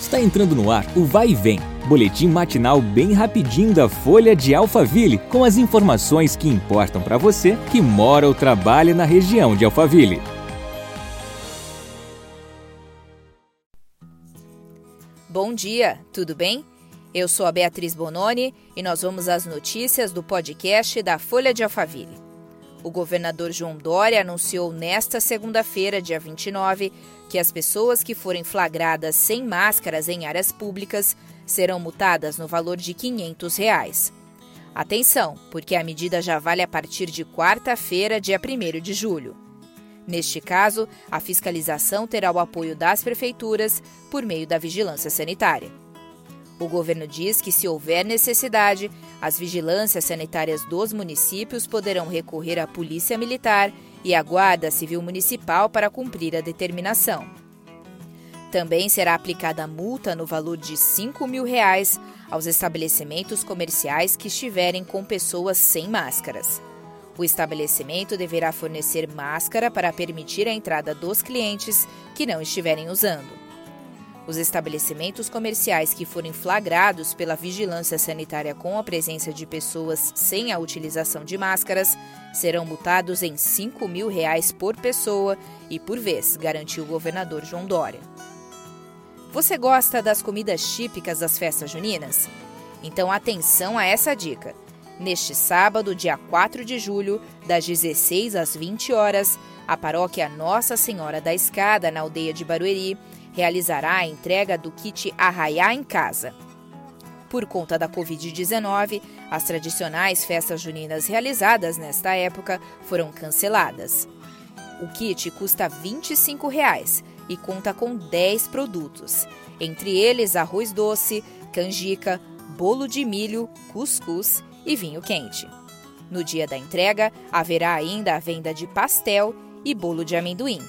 Está entrando no ar o Vai e Vem, boletim matinal bem rapidinho da Folha de Alphaville, com as informações que importam para você que mora ou trabalha na região de Alphaville. Bom dia, tudo bem? Eu sou a Beatriz Bononi e nós vamos às notícias do podcast da Folha de Alphaville. O governador João Dória anunciou nesta segunda-feira, dia 29, que as pessoas que forem flagradas sem máscaras em áreas públicas serão multadas no valor de 500 reais. Atenção, porque a medida já vale a partir de quarta-feira, dia 1 de julho. Neste caso, a fiscalização terá o apoio das prefeituras por meio da vigilância sanitária. O governo diz que, se houver necessidade, as vigilâncias sanitárias dos municípios poderão recorrer à Polícia Militar e a Guarda Civil Municipal para cumprir a determinação. Também será aplicada multa no valor de 5 mil reais aos estabelecimentos comerciais que estiverem com pessoas sem máscaras. O estabelecimento deverá fornecer máscara para permitir a entrada dos clientes que não estiverem usando. Os estabelecimentos comerciais que forem flagrados pela vigilância sanitária com a presença de pessoas sem a utilização de máscaras serão multados em 5 mil reais por pessoa e por vez, garantiu o governador João Dória. Você gosta das comidas típicas das festas juninas? Então atenção a essa dica. Neste sábado, dia 4 de julho, das 16 às 20 horas, a paróquia Nossa Senhora da Escada, na aldeia de Barueri, realizará a entrega do kit Arraiá em Casa. Por conta da Covid-19, as tradicionais festas juninas realizadas nesta época foram canceladas. O kit custa 25 reais e conta com 10 produtos, entre eles arroz doce, canjica, bolo de milho, cuscuz e vinho quente. No dia da entrega, haverá ainda a venda de pastel e bolo de amendoim.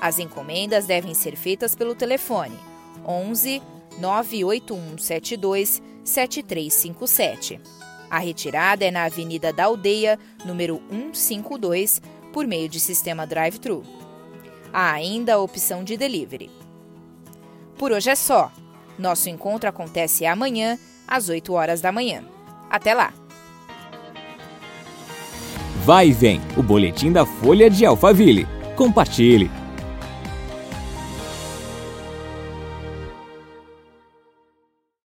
As encomendas devem ser feitas pelo telefone 11 98172 7357. A retirada é na Avenida da Aldeia, número 152, por meio de sistema drive-thru. Há ainda a opção de delivery. Por hoje é só. Nosso encontro acontece amanhã, às 8 horas da manhã. Até lá! Vai e vem o boletim da Folha de Alphaville. Compartilhe!